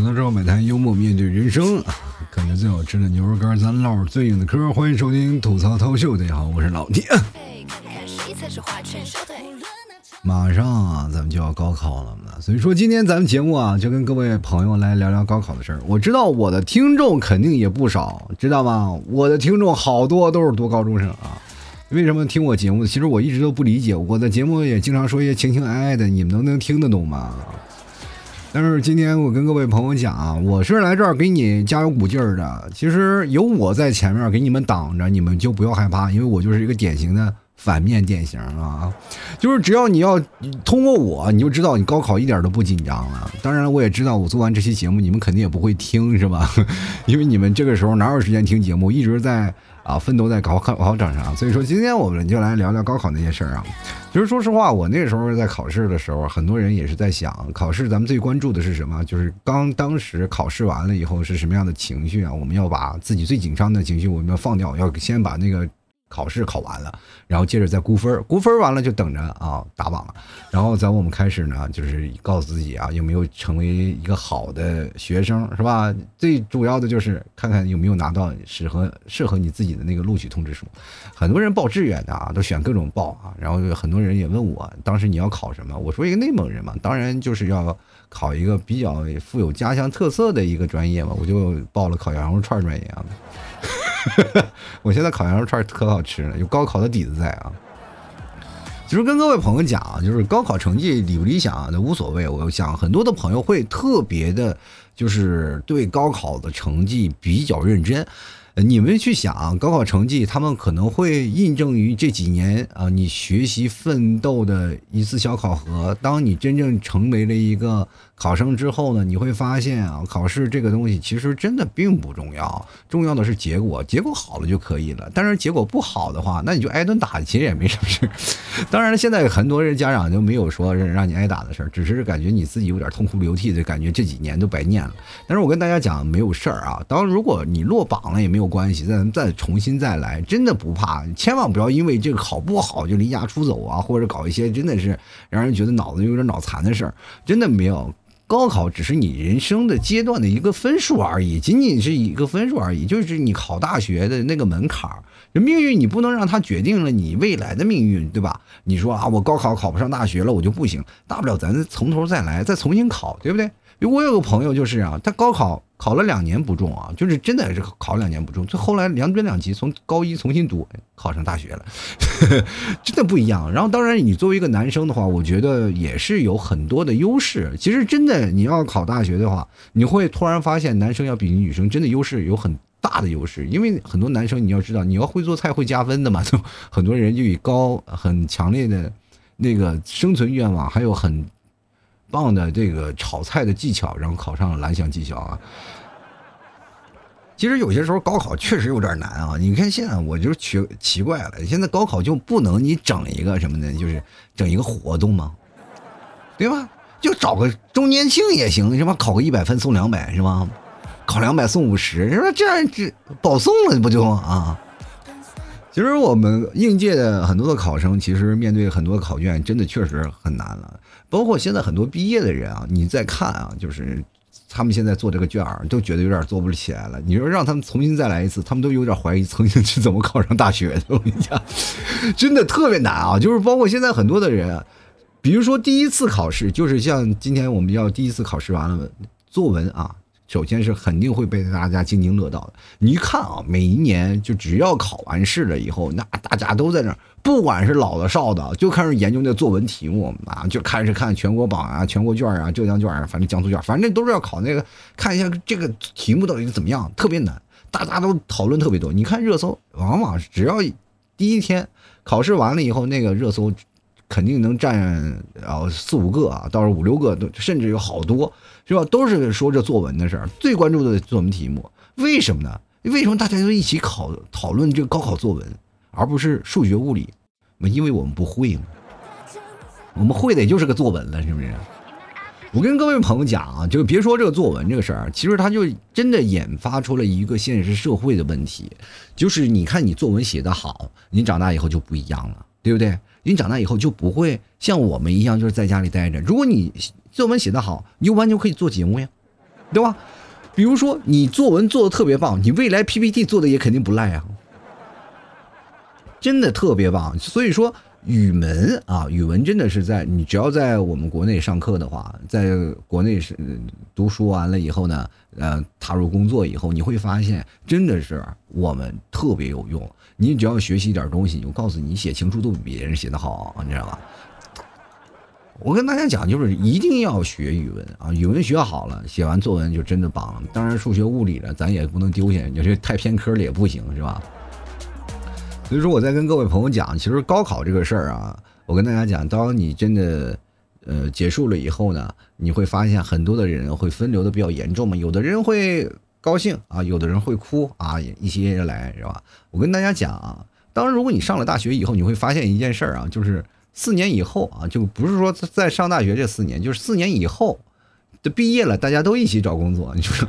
吐槽之后买台幽默面对人生，感觉最好吃的牛肉干，咱唠最硬的嗑。欢迎收听吐槽涛秀，大家好，我是老铁。马上啊，咱们就要高考了嘛，所以说今天咱们节目啊，就跟各位朋友来聊聊高考的事儿。我知道我的听众肯定也不少，知道吗？我的听众好多都是读高中生啊。为什么听我节目？其实我一直都不理解，我的节目也经常说一些情情爱爱的，你们能能听得懂吗？但是今天我跟各位朋友讲啊，我是来这儿给你加油鼓劲儿的。其实有我在前面给你们挡着，你们就不要害怕，因为我就是一个典型的反面典型啊。就是只要你要通过我，你就知道你高考一点都不紧张了。当然，我也知道我做完这期节目，你们肯定也不会听，是吧？因为你们这个时候哪有时间听节目，一直在。啊，奋斗在高考考场上，所以说今天我们就来聊聊高考那些事儿啊。其实说实话，我那时候在考试的时候，很多人也是在想，考试咱们最关注的是什么？就是刚当时考试完了以后是什么样的情绪啊？我们要把自己最紧张的情绪我们要放掉，要先把那个。考试考完了，然后接着再估分估分完了就等着啊打榜了。然后咱我们开始呢，就是告诉自己啊，有没有成为一个好的学生，是吧？最主要的就是看看有没有拿到适合适合你自己的那个录取通知书。很多人报志愿的啊，都选各种报啊。然后很多人也问我，当时你要考什么？我说一个内蒙人嘛，当然就是要考一个比较富有家乡特色的一个专业嘛，我就报了烤羊肉串专业啊。我现在烤羊肉串可好吃了，有高考的底子在啊。其实跟各位朋友讲啊，就是高考成绩理不理想那无所谓。我想很多的朋友会特别的，就是对高考的成绩比较认真。你们去想啊高考成绩，他们可能会印证于这几年啊，你学习奋斗的一次小考核。当你真正成为了一个。考生之后呢，你会发现啊，考试这个东西其实真的并不重要，重要的是结果，结果好了就可以了。但是结果不好的话，那你就挨顿打，其实也没什么事。当然了，现在很多人家长就没有说让你挨打的事儿，只是感觉你自己有点痛哭流涕的感觉，这几年都白念了。但是我跟大家讲，没有事儿啊。当如果你落榜了也没有关系，再再重新再来，真的不怕。千万不要因为这个考不好就离家出走啊，或者搞一些真的是让人觉得脑子有点脑残的事儿，真的没有。高考只是你人生的阶段的一个分数而已，仅仅是一个分数而已，就是你考大学的那个门槛儿。命运你不能让它决定了你未来的命运，对吧？你说啊，我高考考不上大学了，我就不行，大不了咱从头再来，再重新考，对不对？我有个朋友就是啊，他高考考了两年不中啊，就是真的是考两年不中，就后来两本两级从高一重新读，考上大学了，真的不一样。然后当然你作为一个男生的话，我觉得也是有很多的优势。其实真的你要考大学的话，你会突然发现男生要比女生真的优势有很大的优势，因为很多男生你要知道你要会做菜会加分的嘛，就很多人就以高很强烈的那个生存愿望，还有很。棒的这个炒菜的技巧，然后考上了蓝翔技校啊。其实有些时候高考确实有点难啊。你看现在我就奇奇怪了，现在高考就不能你整一个什么呢？就是整一个活动吗？对吧？就找个周年庆也行，是吧？考个一百分送两百是吧？考两百送五十是吧？这样这保送了不就啊？其实我们应届的很多的考生，其实面对很多考卷，真的确实很难了。包括现在很多毕业的人啊，你再看啊，就是他们现在做这个卷儿，都觉得有点做不起来了。你说让他们重新再来一次，他们都有点怀疑曾经是怎么考上大学的。我跟你讲，真的特别难啊！就是包括现在很多的人，比如说第一次考试，就是像今天我们要第一次考试完了，作文啊。首先是肯定会被大家津津乐道的。你一看啊，每一年就只要考完试了以后，那大家都在那儿，不管是老的少的，就开始研究那作文题目啊，就开始看全国榜啊、全国卷啊、浙江卷啊，反正江苏卷，反正都是要考那个，看一下这个题目到底怎么样，特别难，大家都讨论特别多。你看热搜，往往只要第一天考试完了以后，那个热搜。肯定能占啊四五个啊，到时候五六个都甚至有好多，是吧？都是说这作文的事儿，最关注的作文题目，为什么呢？为什么大家都一起考讨论这个高考作文，而不是数学物理？因为我们不会嘛，我们会的也就是个作文了，是不是？我跟各位朋友讲啊，就别说这个作文这个事儿，其实它就真的引发出了一个现实社会的问题，就是你看你作文写得好，你长大以后就不一样了，对不对？你长大以后就不会像我们一样，就是在家里待着。如果你作文写得好，你就完全可以做节目呀，对吧？比如说你作文做的特别棒，你未来 PPT 做的也肯定不赖啊，真的特别棒。所以说。语文啊，语文真的是在你只要在我们国内上课的话，在国内是读书完了以后呢，呃，踏入工作以后，你会发现真的是我们特别有用。你只要学习一点东西，我告诉你，写情书都比别人写的好，你知道吧？我跟大家讲，就是一定要学语文啊，语文学好了，写完作文就真的棒。当然，数学、物理的咱也不能丢下，你这太偏科了也不行，是吧？所以说，我在跟各位朋友讲，其实高考这个事儿啊，我跟大家讲，当你真的，呃，结束了以后呢，你会发现很多的人会分流的比较严重嘛，有的人会高兴啊，有的人会哭啊，一些人来是吧？我跟大家讲啊，当然，如果你上了大学以后，你会发现一件事儿啊，就是四年以后啊，就不是说在上大学这四年，就是四年以后的毕业了，大家都一起找工作，你说。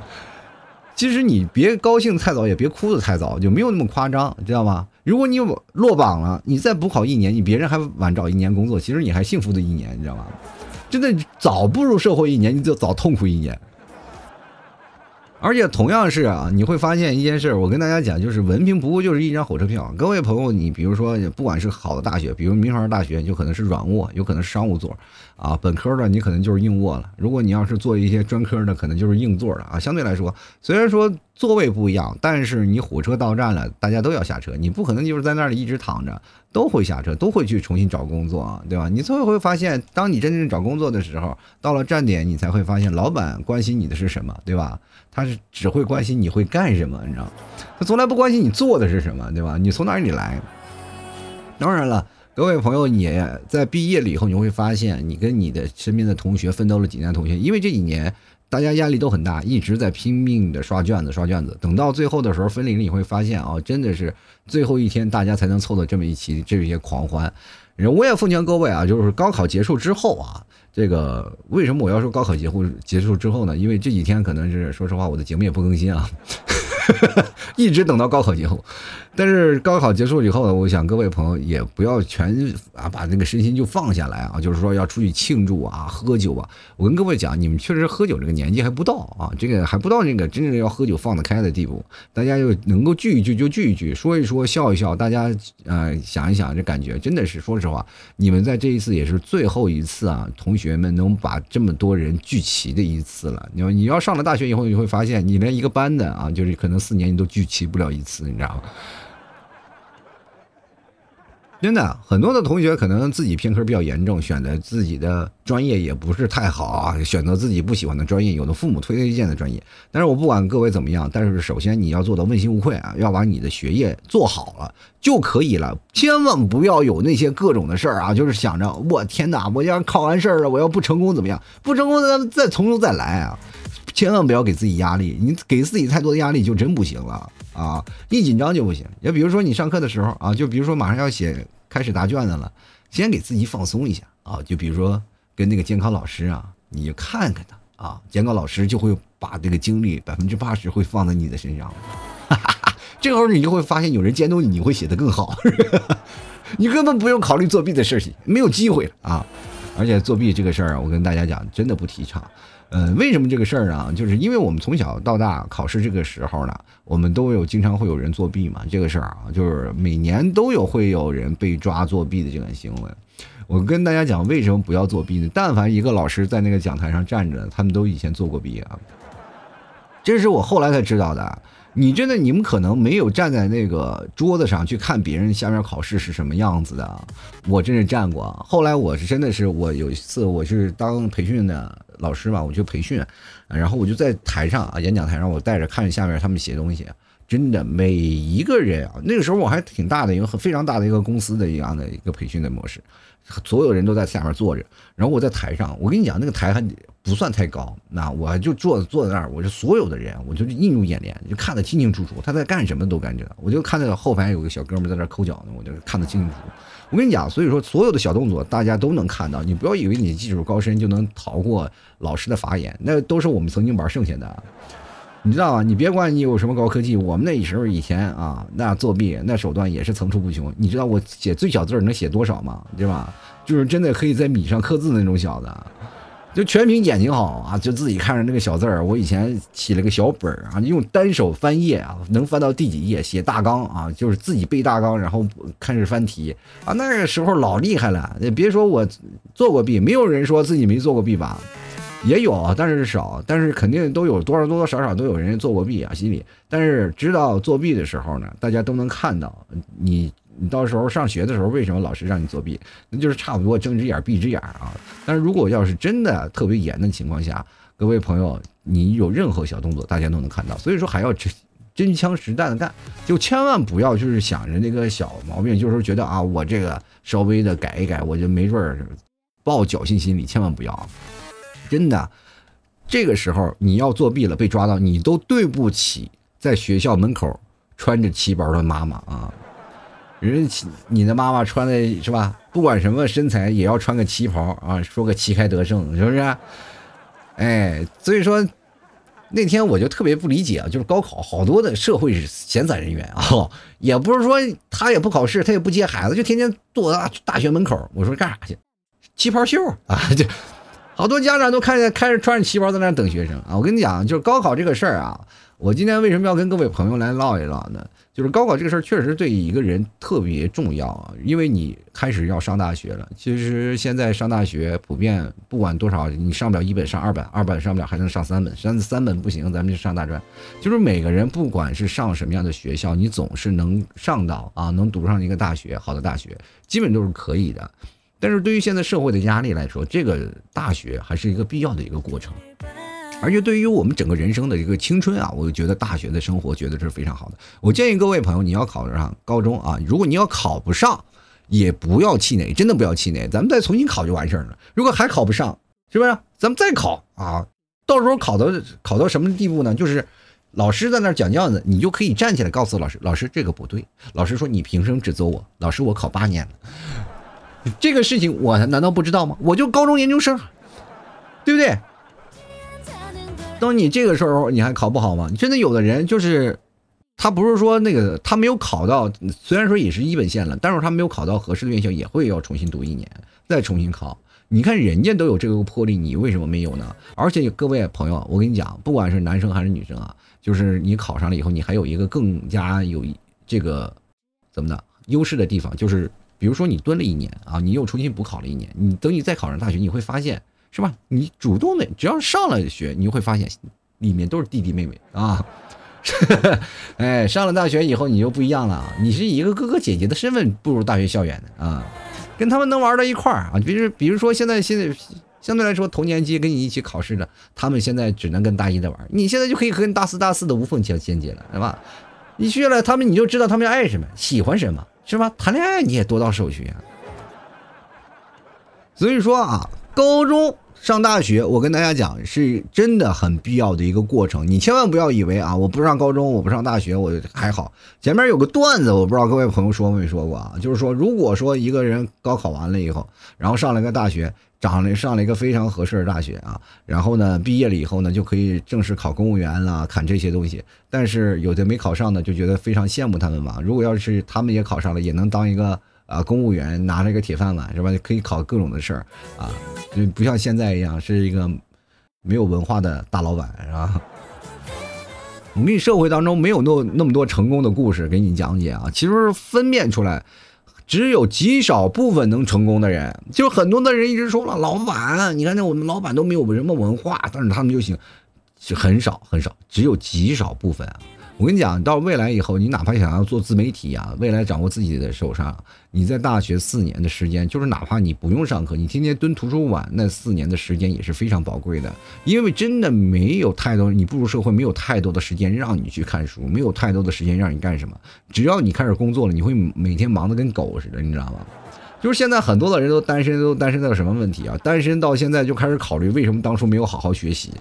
其实你别高兴太早，也别哭的太早，就没有那么夸张，知道吗？如果你落榜了，你再补考一年，你别人还晚找一年工作，其实你还幸福的一年，你知道吗？真的早步入社会一年，你就早痛苦一年。而且同样是啊，你会发现一件事，我跟大家讲，就是文凭不过就是一张火车票。各位朋友，你比如说，不管是好的大学，比如名牌大学，就可能是软卧，有可能是商务座，啊，本科的你可能就是硬卧了。如果你要是做一些专科的，可能就是硬座的啊。相对来说，虽然说座位不一样，但是你火车到站了，大家都要下车，你不可能就是在那里一直躺着。都会下车，都会去重新找工作啊，对吧？你最后会发现，当你真正找工作的时候，到了站点，你才会发现，老板关心你的是什么，对吧？他是只会关心你会干什么，你知道他从来不关心你做的是什么，对吧？你从哪里来？当然了，各位朋友，你在毕业了以后，你会发现，你跟你的身边的同学奋斗了几年，同学，因为这几年。大家压力都很大，一直在拼命的刷卷子，刷卷子。等到最后的时候分离了，你会发现啊，真的是最后一天，大家才能凑到这么一起，这一些狂欢。我也奉劝各位啊，就是高考结束之后啊，这个为什么我要说高考结束结束之后呢？因为这几天可能是说实话，我的节目也不更新啊。一直等到高考结束，但是高考结束以后呢，我想各位朋友也不要全啊把那个身心就放下来啊，就是说要出去庆祝啊、喝酒啊。我跟各位讲，你们确实喝酒这个年纪还不到啊，这个还不到那个真正要喝酒放得开的地步。大家就能够聚一聚就聚一聚，说一说笑一笑，大家呃想一想，这感觉真的是说实话，你们在这一次也是最后一次啊，同学们能把这么多人聚齐的一次了。你要你要上了大学以后，你会发现你连一个班的啊，就是可能。四年你都聚齐不了一次，你知道吗？真的，很多的同学可能自己偏科比较严重，选择自己的专业也不是太好啊，选择自己不喜欢的专业，有的父母推荐的专业。但是我不管各位怎么样，但是首先你要做到问心无愧啊，要把你的学业做好了就可以了，千万不要有那些各种的事儿啊，就是想着我天哪，我要考完事儿了，我要不成功怎么样？不成功再再从头再来啊！千万不要给自己压力，你给自己太多的压力就真不行了啊！一紧张就不行。也比如说你上课的时候啊，就比如说马上要写开始答卷子了，先给自己放松一下啊。就比如说跟那个监考老师啊，你就看看他啊，监考老师就会把这个精力百分之八十会放在你的身上，这个时候你就会发现有人监督你，你会写得更好，你根本不用考虑作弊的事情，没有机会了啊！而且作弊这个事儿啊，我跟大家讲，真的不提倡。嗯，为什么这个事儿呢？就是因为我们从小到大考试这个时候呢，我们都有经常会有人作弊嘛。这个事儿啊，就是每年都有会有人被抓作弊的这个行为。我跟大家讲，为什么不要作弊呢？但凡一个老师在那个讲台上站着，他们都以前做过弊啊。这是我后来才知道的。你真的，你们可能没有站在那个桌子上去看别人下面考试是什么样子的。我真是站过。后来我是真的是，我有一次我是当培训的老师嘛，我去培训，然后我就在台上啊，演讲台上，我带着看着下面他们写东西。真的，每一个人啊，那个时候我还挺大的一个非常大的一个公司的一样的一个培训的模式，所有人都在下面坐着，然后我在台上，我跟你讲，那个台还不算太高，那我就坐坐在那儿，我就所有的人，我就映入眼帘，就看得清清楚楚，他在干什么都干着，我就看到后排有个小哥们在那抠脚呢，我就看得清清楚楚。我跟你讲，所以说所有的小动作大家都能看到，你不要以为你技术高深就能逃过老师的法眼，那都是我们曾经玩剩下的。你知道吗？你别管你有什么高科技，我们那时候以前啊，那作弊那手段也是层出不穷。你知道我写最小字能写多少吗？对吧？就是真的可以在米上刻字那种小子。就全凭眼睛好啊，就自己看着那个小字儿。我以前起了个小本儿啊，用单手翻页啊，能翻到第几页写大纲啊，就是自己背大纲，然后开始翻题啊。那个时候老厉害了，也别说我做过弊，没有人说自己没做过弊吧？也有啊，但是少，但是肯定都有多少多多少少都有人做过弊啊，心里。但是知道作弊的时候呢，大家都能看到你。你到时候上学的时候，为什么老师让你作弊？那就是差不多睁只眼闭只眼啊。但是如果要是真的特别严的情况下，各位朋友，你有任何小动作，大家都能看到。所以说还要真真枪实弹的干，就千万不要就是想着那个小毛病，就是觉得啊，我这个稍微的改一改，我就没准儿抱侥幸心理，千万不要。真的，这个时候你要作弊了被抓到，你都对不起在学校门口穿着旗袍的妈妈啊。人家你的妈妈穿的是吧？不管什么身材，也要穿个旗袍啊，说个旗开得胜，是不是？哎，所以说那天我就特别不理解啊，就是高考好多的社会闲散人员啊，也不是说他也不考试，他也不接孩子，就天天坐大大学门口。我说干啥去？旗袍秀啊，就好多家长都看见开着穿着旗袍在那等学生啊。我跟你讲，就是高考这个事儿啊，我今天为什么要跟各位朋友来唠一唠呢？就是高考这个事儿，确实对一个人特别重要啊，因为你开始要上大学了。其实现在上大学普遍不管多少，你上不了一本上二本，二本上不了还能上三本，三三本不行，咱们就上大专。就是每个人不管是上什么样的学校，你总是能上到啊，能读上一个大学，好的大学，基本都是可以的。但是对于现在社会的压力来说，这个大学还是一个必要的一个过程。而且对于我们整个人生的一个青春啊，我觉得大学的生活觉得是非常好的。我建议各位朋友，你要考上高中啊，如果你要考不上，也不要气馁，真的不要气馁，咱们再重新考就完事儿了。如果还考不上，是不是？咱们再考啊，到时候考到考到什么地步呢？就是老师在那儿讲教呢，你就可以站起来告诉老师，老师这个不对。老师说你凭什么指责我？老师我考八年了，这个事情我难道不知道吗？我就高中研究生，对不对？当你这个时候你还考不好吗？真的有的人就是，他不是说那个他没有考到，虽然说也是一本线了，但是他没有考到合适的院校，也会要重新读一年，再重新考。你看人家都有这个魄力，你为什么没有呢？而且各位朋友，我跟你讲，不管是男生还是女生啊，就是你考上了以后，你还有一个更加有这个怎么的优势的地方，就是比如说你蹲了一年啊，你又重新补考了一年，你等你再考上大学，你会发现。是吧？你主动的，只要上了学，你就会发现里面都是弟弟妹妹啊。哎，上了大学以后，你就不一样了，你是一个哥哥姐姐的身份步入大学校园的啊，跟他们能玩到一块儿啊。比如，比如说现在现在相对来说同年级跟你一起考试的，他们现在只能跟大一的玩，你现在就可以跟大四大四的无缝衔衔接了，对吧？你去了他们，你就知道他们爱什么，喜欢什么，是吧？谈恋爱你也多道手续啊。所以说啊。高中上大学，我跟大家讲，是真的很必要的一个过程。你千万不要以为啊，我不上高中，我不上大学，我还好。前面有个段子，我不知道各位朋友说没说过啊，就是说，如果说一个人高考完了以后，然后上了个大学，长了上了一个非常合适的大学啊，然后呢，毕业了以后呢，就可以正式考公务员了，看这些东西。但是有的没考上的，就觉得非常羡慕他们嘛。如果要是他们也考上了，也能当一个。啊，公务员拿着一个铁饭碗是吧？可以考各种的事儿啊，就不像现在一样是一个没有文化的大老板是吧？我们社会当中没有那那么多成功的故事给你讲解啊。其实分辨出来，只有极少部分能成功的人，就很多的人一直说了，老板，你看那我们老板都没有什么文化，但是他们就行，是很少很少，只有极少部分啊。我跟你讲，到未来以后，你哪怕想要做自媒体啊，未来掌握自己的手上，你在大学四年的时间，就是哪怕你不用上课，你天天蹲图书馆，那四年的时间也是非常宝贵的。因为真的没有太多，你步入社会没有太多的时间让你去看书，没有太多的时间让你干什么。只要你开始工作了，你会每天忙得跟狗似的，你知道吗？就是现在很多的人都单身，都单身到什么问题啊？单身到现在就开始考虑为什么当初没有好好学习。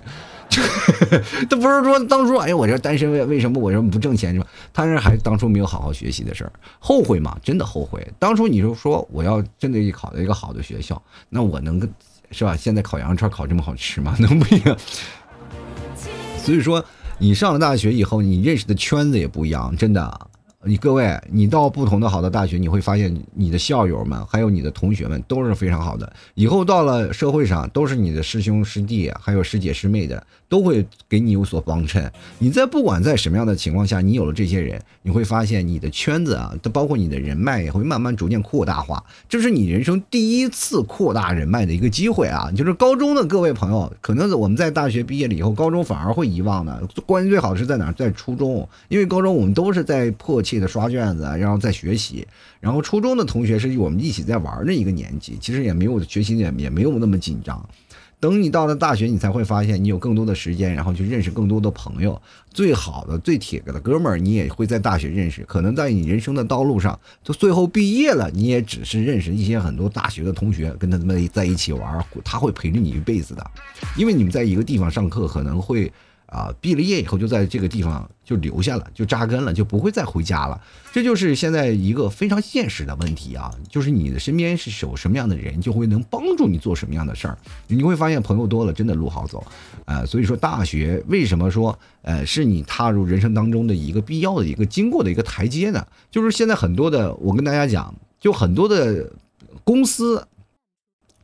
都不是说当初，哎呀，我这单身为为什么我这不挣钱是吧？他是还当初没有好好学习的事儿，后悔吗？真的后悔。当初你就说我要真的去考到一个好的学校，那我能是吧？现在烤羊肉串烤这么好吃吗？能不一样？所以说，你上了大学以后，你认识的圈子也不一样，真的。你各位，你到不同的好的大学，你会发现你的校友们还有你的同学们都是非常好的。以后到了社会上，都是你的师兄师弟，还有师姐师妹的，都会给你有所帮衬。你在不管在什么样的情况下，你有了这些人，你会发现你的圈子啊，包括你的人脉也会慢慢逐渐扩大化。这是你人生第一次扩大人脉的一个机会啊！就是高中的各位朋友，可能我们在大学毕业了以后，高中反而会遗忘的。关系最好是在哪？在初中，因为高中我们都是在迫切的刷卷子，然后在学习。然后初中的同学是我们一起在玩的一个年纪，其实也没有学习也也没有那么紧张。等你到了大学，你才会发现你有更多的时间，然后去认识更多的朋友。最好的、最铁的哥们儿，你也会在大学认识。可能在你人生的道路上，就最后毕业了，你也只是认识一些很多大学的同学，跟他们在一起玩，他会陪着你一辈子的。因为你们在一个地方上课，可能会。啊，毕了业以后就在这个地方就留下了，就扎根了，就不会再回家了。这就是现在一个非常现实的问题啊！就是你的身边是有什么样的人，就会能帮助你做什么样的事儿。你会发现朋友多了，真的路好走。呃，所以说大学为什么说呃是你踏入人生当中的一个必要的一个经过的一个台阶呢？就是现在很多的，我跟大家讲，就很多的公司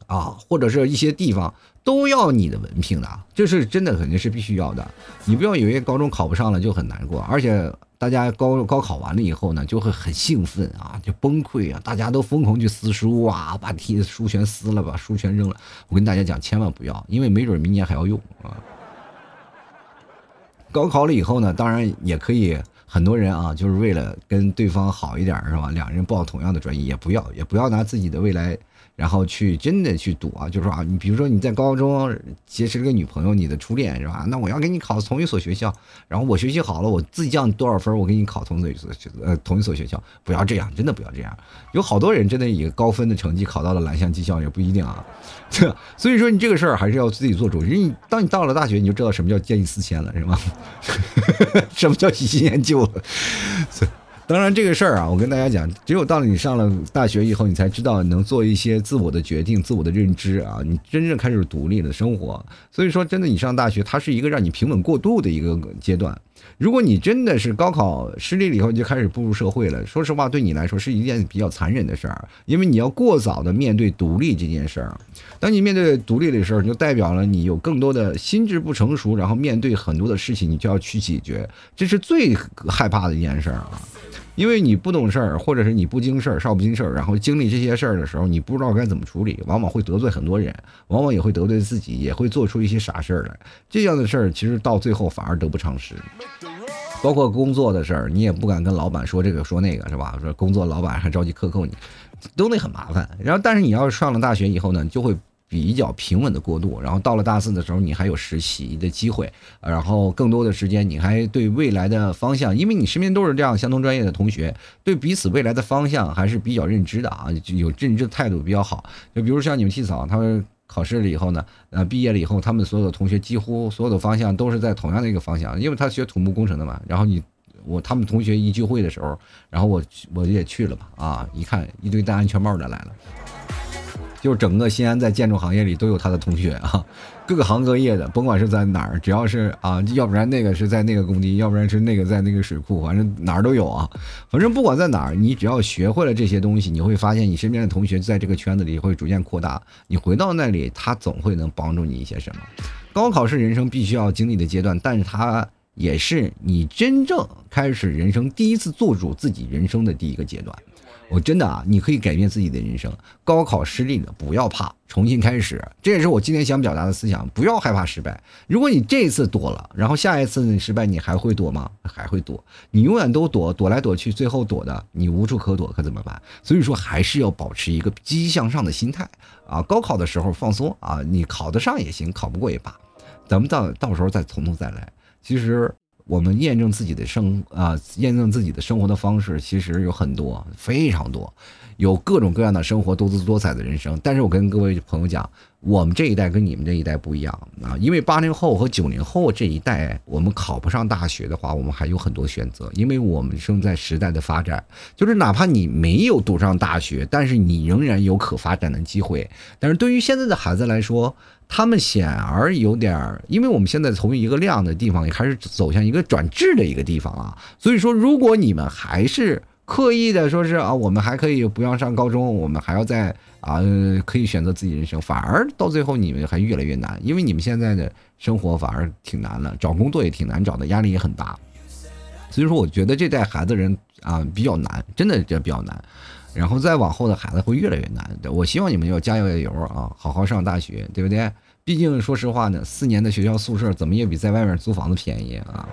啊，或者是一些地方。都要你的文凭的，这是真的，肯定是必须要的。你不要以为高中考不上了就很难过，而且大家高高考完了以后呢，就会很兴奋啊，就崩溃啊，大家都疯狂去撕书啊，把题书全撕了，把书全扔了。我跟大家讲，千万不要，因为没准明年还要用啊。高考了以后呢，当然也可以，很多人啊，就是为了跟对方好一点，是吧？两人报同样的专业，也不要，也不要拿自己的未来。然后去真的去赌啊，就是说啊，你比如说你在高中结识了个女朋友，你的初恋是吧？那我要给你考同一所学校，然后我学习好了，我自己降多少分，我给你考同一所呃同一所学校，不要这样，真的不要这样。有好多人真的以高分的成绩考到了蓝翔技校也不一定啊。所以说你这个事儿还是要自己做主。你当你到了大学，你就知道什么叫见异思迁了，是吗？什么叫喜新厌旧了？当然，这个事儿啊，我跟大家讲，只有到了你上了大学以后，你才知道能做一些自我的决定、自我的认知啊，你真正开始独立的生活。所以说，真的，你上大学，它是一个让你平稳过渡的一个阶段。如果你真的是高考失利了以后就开始步入社会了，说实话，对你来说是一件比较残忍的事儿，因为你要过早的面对独立这件事儿。当你面对独立的时候，就代表了你有更多的心智不成熟，然后面对很多的事情，你就要去解决，这是最害怕的一件事儿啊。因为你不懂事儿，或者是你不经事儿、少不经事儿，然后经历这些事儿的时候，你不知道该怎么处理，往往会得罪很多人，往往也会得罪自己，也会做出一些傻事儿来。这样的事儿其实到最后反而得不偿失。包括工作的事儿，你也不敢跟老板说这个说那个，是吧？说工作老板还着急克扣你，都得很麻烦。然后，但是你要是上了大学以后呢，就会。比较平稳的过渡，然后到了大四的时候，你还有实习的机会，然后更多的时间，你还对未来的方向，因为你身边都是这样相同专业的同学，对彼此未来的方向还是比较认知的啊，有认知的态度比较好。就比如像你们替嫂，他们考试了以后呢，呃，毕业了以后，他们所有的同学几乎所有的方向都是在同样的一个方向，因为他学土木工程的嘛。然后你我他们同学一聚会的时候，然后我我也去了嘛，啊，一看一堆戴安全帽的来了。就整个西安在建筑行业里都有他的同学啊，各个行各业的，甭管是在哪儿，只要是啊，要不然那个是在那个工地，要不然是那个在那个水库，反正哪儿都有啊。反正不管在哪儿，你只要学会了这些东西，你会发现你身边的同学在这个圈子里会逐渐扩大。你回到那里，他总会能帮助你一些什么。高考是人生必须要经历的阶段，但是它也是你真正开始人生第一次做主自己人生的第一个阶段。我真的啊，你可以改变自己的人生。高考失利了，不要怕，重新开始。这也是我今天想表达的思想。不要害怕失败。如果你这一次躲了，然后下一次你失败，你还会躲吗？还会躲。你永远都躲，躲来躲去，最后躲的你无处可躲，可怎么办？所以说，还是要保持一个积极向上的心态啊。高考的时候放松啊，你考得上也行，考不过也罢，咱们到到时候再从头再来。其实。我们验证自己的生啊，验证自己的生活的方式，其实有很多，非常多，有各种各样的生活，多姿多彩的人生。但是我跟各位朋友讲，我们这一代跟你们这一代不一样啊，因为八零后和九零后这一代，我们考不上大学的话，我们还有很多选择，因为我们生在时代的发展，就是哪怕你没有读上大学，但是你仍然有可发展的机会。但是对于现在的孩子来说，他们显而有点儿，因为我们现在从一个量的地方也开始走向一个转质的一个地方啊，所以说，如果你们还是刻意的说是啊，我们还可以不要上高中，我们还要在啊，可以选择自己人生，反而到最后你们还越来越难，因为你们现在的生活反而挺难了，找工作也挺难找的，压力也很大，所以说，我觉得这代孩子人啊比较难，真的这比较难。然后再往后的孩子会越来越难。我希望你们要加油加油啊，好好上大学，对不对？毕竟说实话呢，四年的学校宿舍怎么也比在外面租房子便宜啊！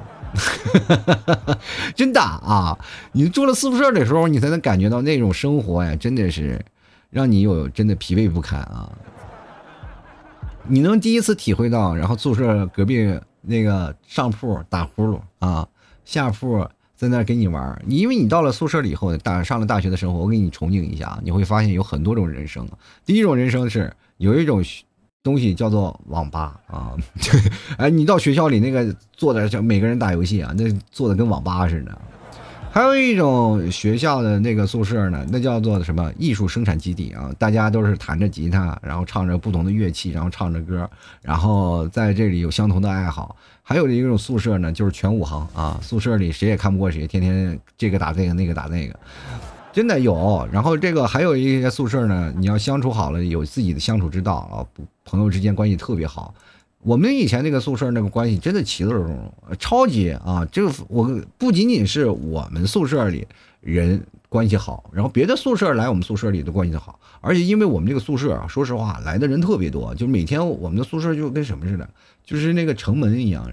真的啊，你住了宿舍的时候，你才能感觉到那种生活呀，真的是让你有真的疲惫不堪啊！你能第一次体会到，然后宿舍隔壁那个上铺打呼噜啊，下铺。在那跟你玩，你因为你到了宿舍里以后，大上了大学的生活，我给你重景一下，你会发现有很多种人生。第一种人生是有一种东西叫做网吧啊，哎，你到学校里那个坐的，就每个人打游戏啊，那坐的跟网吧似的。还有一种学校的那个宿舍呢，那叫做什么艺术生产基地啊，大家都是弹着吉他，然后唱着不同的乐器，然后唱着歌，然后在这里有相同的爱好。还有一种宿舍呢，就是全武行啊，宿舍里谁也看不过谁，天天这个打这个，那个打那个，真的有。然后这个还有一些宿舍呢，你要相处好了，有自己的相处之道啊，朋友之间关系特别好。我们以前那个宿舍那个关系真的其乐融融，超级啊！这个我不仅仅是我们宿舍里人关系好，然后别的宿舍来我们宿舍里的关系好，而且因为我们这个宿舍啊，说实话来的人特别多，就每天我们的宿舍就跟什么似的，就是那个城门一样，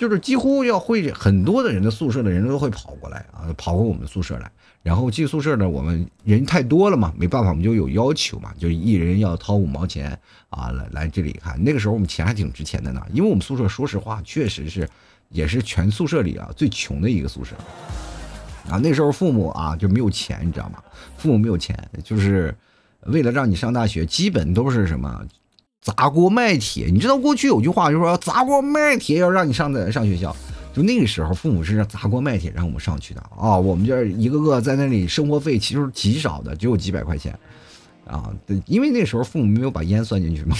就是几乎要会很多的人的宿舍的人都会跑过来啊，跑过我们宿舍来。然后进宿舍呢，我们人太多了嘛，没办法，我们就有要求嘛，就一人要掏五毛钱啊，来来这里看。那个时候我们钱还挺值钱的呢，因为我们宿舍说实话，确实是也是全宿舍里啊最穷的一个宿舍啊。那时候父母啊就没有钱，你知道吗？父母没有钱，就是为了让你上大学，基本都是什么砸锅卖铁。你知道过去有句话就说砸锅卖铁要让你上的上学校。就那个时候，父母是砸锅卖铁让我们上去的啊！我们这一个个在那里生活费其实极少的，只有几百块钱啊。因为那时候父母没有把烟算进去嘛。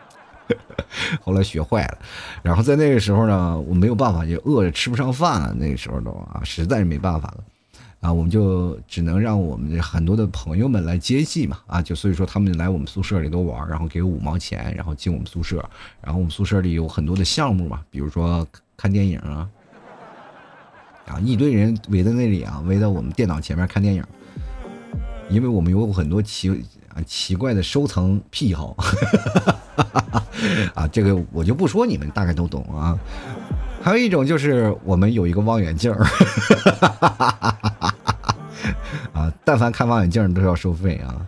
后来学坏了，然后在那个时候呢，我没有办法，就饿着吃不上饭了。那个时候都啊，实在是没办法了啊，我们就只能让我们很多的朋友们来接济嘛啊，就所以说他们来我们宿舍里头玩，然后给五毛钱，然后进我们宿舍，然后我们宿舍里有很多的项目嘛，比如说。看电影啊，啊，一堆人围在那里啊，围在我们电脑前面看电影，因为我们有很多奇啊奇怪的收藏癖好，啊，这个我就不说，你们大概都懂啊。还有一种就是我们有一个望远镜，啊，但凡看望远镜都要收费啊，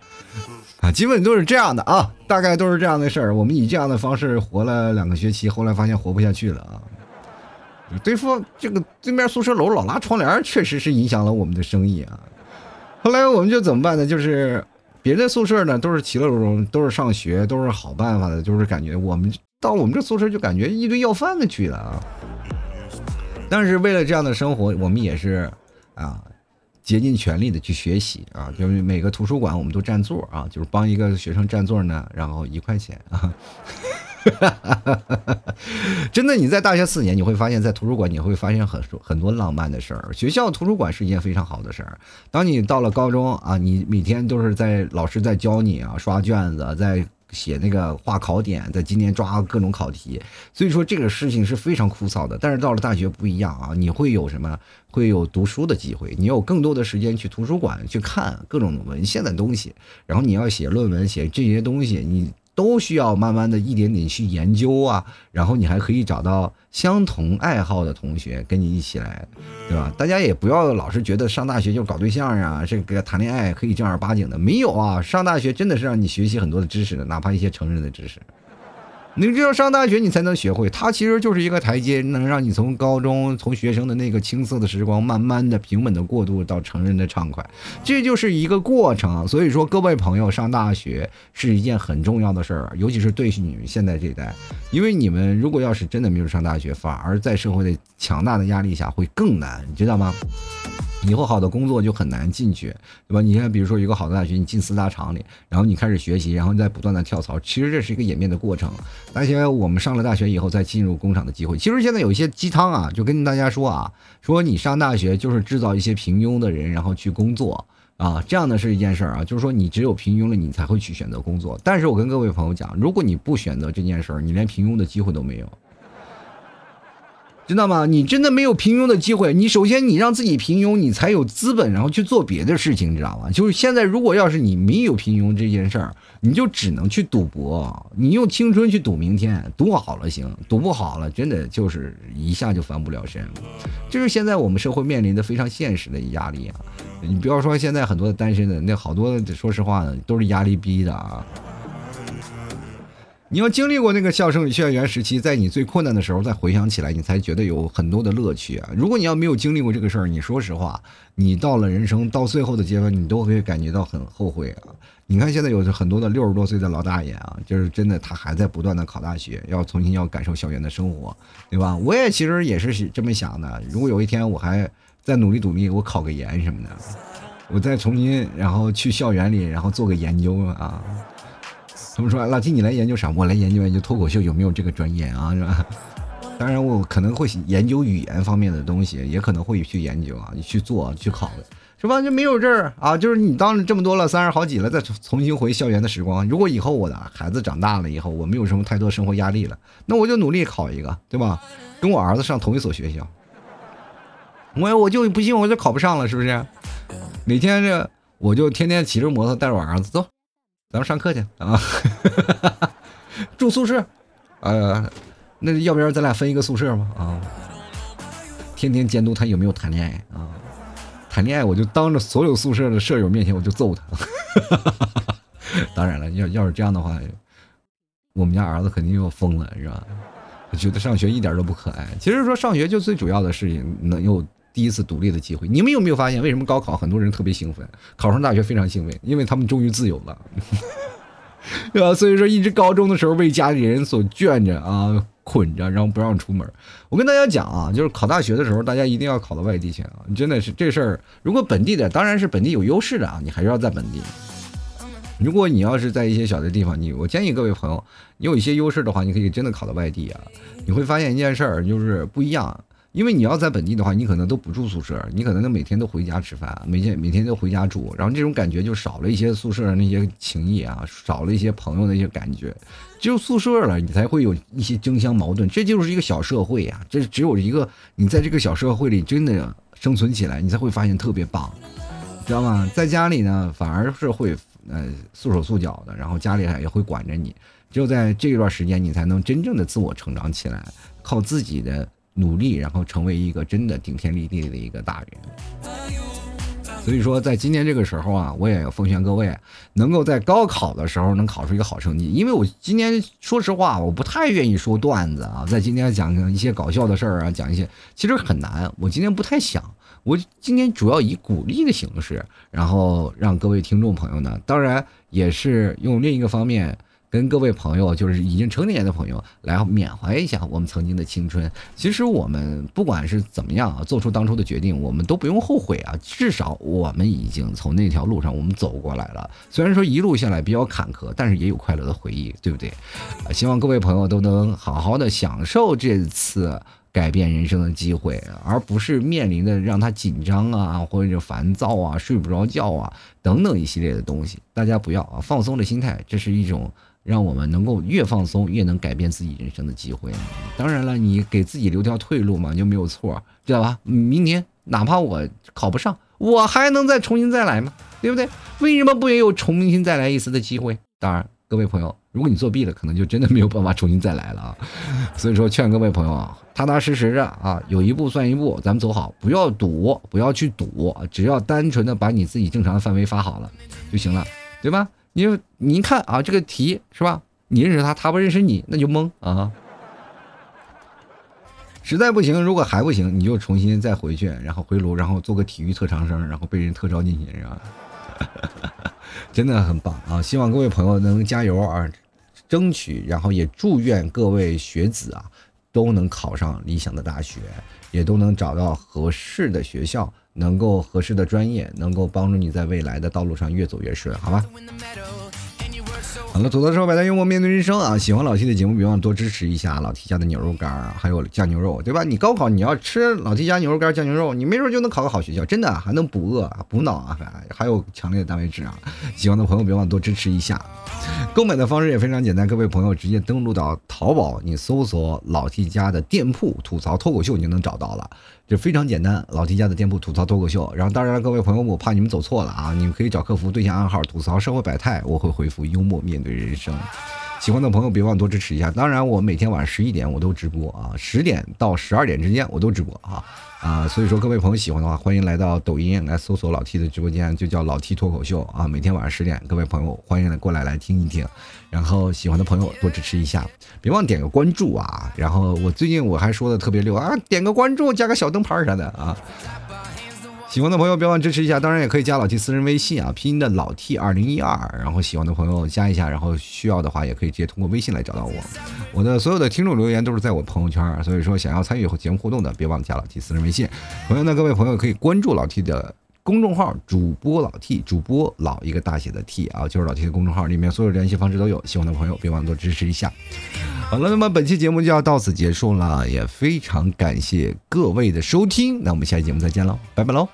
啊，基本都是这样的啊，大概都是这样的事儿。我们以这样的方式活了两个学期，后来发现活不下去了啊。对付这个对面宿舍楼老拉窗帘，确实是影响了我们的生意啊。后来我们就怎么办呢？就是别的宿舍呢都是其乐融融，都是上学，都是好办法的，就是感觉我们到我们这宿舍就感觉一堆要饭的去了啊。但是为了这样的生活，我们也是啊竭尽全力的去学习啊。就是每个图书馆我们都占座啊，就是帮一个学生占座呢，然后一块钱啊。真的，你在大学四年，你会发现在图书馆，你会发现很多很多浪漫的事儿。学校图书馆是一件非常好的事儿。当你到了高中啊，你每天都是在老师在教你啊，刷卷子，在写那个画考点，在今年抓各种考题。所以说这个事情是非常枯燥的。但是到了大学不一样啊，你会有什么？会有读书的机会，你有更多的时间去图书馆去看各种文献的东西。然后你要写论文，写这些东西，你。都需要慢慢的一点点去研究啊，然后你还可以找到相同爱好的同学跟你一起来，对吧？大家也不要老是觉得上大学就搞对象啊，这个谈恋爱可以正儿八经的，没有啊！上大学真的是让你学习很多的知识的，哪怕一些成人的知识。你只有上大学，你才能学会。它其实就是一个台阶，能让你从高中、从学生的那个青涩的时光，慢慢的、平稳的过渡到成人的畅快，这就是一个过程。所以说，各位朋友，上大学是一件很重要的事儿，尤其是对于你们现在这一代，因为你们如果要是真的没有上大学，反而在社会的强大的压力下会更难，你知道吗？以后好的工作就很难进去，对吧？你看，比如说一个好的大学，你进四大厂里，然后你开始学习，然后你再不断的跳槽，其实这是一个演变的过程。而且我们上了大学以后再进入工厂的机会，其实现在有一些鸡汤啊，就跟大家说啊，说你上大学就是制造一些平庸的人，然后去工作啊，这样的是一件事儿啊，就是说你只有平庸了，你才会去选择工作。但是我跟各位朋友讲，如果你不选择这件事儿，你连平庸的机会都没有。知道吗？你真的没有平庸的机会。你首先你让自己平庸，你才有资本，然后去做别的事情，知道吗？就是现在，如果要是你没有平庸这件事儿，你就只能去赌博，你用青春去赌明天，赌好了行，赌不好了，真的就是一下就翻不了身。这是现在我们社会面临的非常现实的压力啊！你不要说现在很多单身的，那好多说实话呢，都是压力逼的啊。你要经历过那个校生校园时期，在你最困难的时候再回想起来，你才觉得有很多的乐趣啊！如果你要没有经历过这个事儿，你说实话，你到了人生到最后的阶段，你都会感觉到很后悔啊！你看现在有很多的六十多岁的老大爷啊，就是真的他还在不断的考大学，要重新要感受校园的生活，对吧？我也其实也是这么想的，如果有一天我还在努力努力，我考个研什么的，我再重新然后去校园里，然后做个研究啊。他们说：“老金，你来研究啥？我来研究研究脱口秀有没有这个专业啊？是吧？当然，我可能会研究语言方面的东西，也可能会去研究啊，去做去考，是吧？就没有这儿啊，就是你当了这么多了，三十好几了，再重新回校园的时光。如果以后我的孩子长大了以后，我没有什么太多生活压力了，那我就努力考一个，对吧？跟我儿子上同一所学校。我我就不信我就考不上了，是不是？每天这我就天天骑着摩托带着我儿子走。”咱们上课去啊，住宿舍，呃，那要不然咱俩分一个宿舍吗？啊，天天监督他有没有谈恋爱啊，谈恋爱我就当着所有宿舍的舍友面前我就揍他。当然了，要要是这样的话，我们家儿子肯定要疯了，是吧？觉得上学一点都不可爱。其实说上学就最主要的事情，能有。第一次独立的机会，你们有没有发现，为什么高考很多人特别兴奋，考上大学非常兴奋，因为他们终于自由了，对吧？所以说，一直高中的时候被家里人所圈着啊，捆着，然后不让出门。我跟大家讲啊，就是考大学的时候，大家一定要考到外地去啊！真的是这事儿，如果本地的，当然是本地有优势的啊，你还是要在本地。如果你要是在一些小的地方，你我建议各位朋友，你有一些优势的话，你可以真的考到外地啊，你会发现一件事儿，就是不一样。因为你要在本地的话，你可能都不住宿舍，你可能都每天都回家吃饭，每天每天都回家住，然后这种感觉就少了一些宿舍那些情谊啊，少了一些朋友的一些感觉。只有宿舍了，你才会有一些争相矛盾，这就是一个小社会呀。这只有一个你在这个小社会里真的生存起来，你才会发现特别棒，知道吗？在家里呢，反而是会呃束手束脚的，然后家里也会管着你。只有在这一段时间，你才能真正的自我成长起来，靠自己的。努力，然后成为一个真的顶天立地的一个大人。所以说，在今天这个时候啊，我也要奉劝各位，能够在高考的时候能考出一个好成绩。因为我今天说实话，我不太愿意说段子啊，在今天讲一些搞笑的事儿啊，讲一些其实很难。我今天不太想，我今天主要以鼓励的形式，然后让各位听众朋友呢，当然也是用另一个方面。跟各位朋友，就是已经成年的朋友，来缅怀一下我们曾经的青春。其实我们不管是怎么样啊，做出当初的决定，我们都不用后悔啊。至少我们已经从那条路上我们走过来了。虽然说一路下来比较坎坷，但是也有快乐的回忆，对不对？希望各位朋友都能好好的享受这次改变人生的机会，而不是面临的让他紧张啊，或者烦躁啊、睡不着觉啊等等一系列的东西。大家不要啊，放松的心态，这是一种。让我们能够越放松，越能改变自己人生的机会。当然了，你给自己留条退路嘛，就没有错，知道吧？明年哪怕我考不上，我还能再重新再来吗？对不对？为什么不也有重新再来一次的机会？当然，各位朋友，如果你作弊了，可能就真的没有办法重新再来了啊。所以说，劝各位朋友啊，踏踏实实的啊，有一步算一步，咱们走好，不要赌，不要去赌，只要单纯的把你自己正常的范围发好了就行了，对吧？你就你一看啊，这个题是吧？你认识他，他不认识你，那就懵啊。实在不行，如果还不行，你就重新再回去，然后回炉，然后做个体育特长生，然后被人特招进去，是吧？真的很棒啊！希望各位朋友能加油啊，争取，然后也祝愿各位学子啊都能考上理想的大学，也都能找到合适的学校。能够合适的专业，能够帮助你在未来的道路上越走越顺，好吧？好了，吐槽说百态幽默面对人生啊！喜欢老 T 的节目，别忘多支持一下老 T 家的牛肉干儿还有酱牛肉，对吧？你高考你要吃老 T 家牛肉干酱牛肉，你没准就能考个好学校，真的还能补饿补脑啊，还有强烈的蛋白质啊！喜欢的朋友别忘多支持一下。购买的方式也非常简单，各位朋友直接登录到淘宝，你搜索老 T 家的店铺“吐槽脱口秀”，你就能找到了。就非常简单，老金家的店铺吐槽脱口秀。然后，当然了，各位朋友，我怕你们走错了啊，你们可以找客服对下暗号吐槽社会百态，我会回复幽默面对人生。喜欢的朋友别忘多支持一下。当然，我每天晚上十一点我都直播啊，十点到十二点之间我都直播啊。啊，所以说各位朋友喜欢的话，欢迎来到抖音来搜索老 T 的直播间，就叫老 T 脱口秀啊。每天晚上十点，各位朋友欢迎来过来来听一听。然后喜欢的朋友多支持一下，别忘点个关注啊。然后我最近我还说的特别溜啊，点个关注，加个小灯牌啥的啊。喜欢的朋友别忘支持一下，当然也可以加老 T 私人微信啊，拼音的老 T 二零一二。然后喜欢的朋友加一下，然后需要的话也可以直接通过微信来找到我。我的所有的听众留言都是在我朋友圈，所以说想要参与节目互动的，别忘了加老 T 私人微信。同样的，各位朋友可以关注老 T 的公众号，主播老 T，主播老一个大写的 T 啊，就是老 T 的公众号里面所有联系方式都有。喜欢的朋友别忘多支持一下。好了，那么本期节目就要到此结束了，也非常感谢各位的收听，那我们下期节目再见喽，拜拜喽。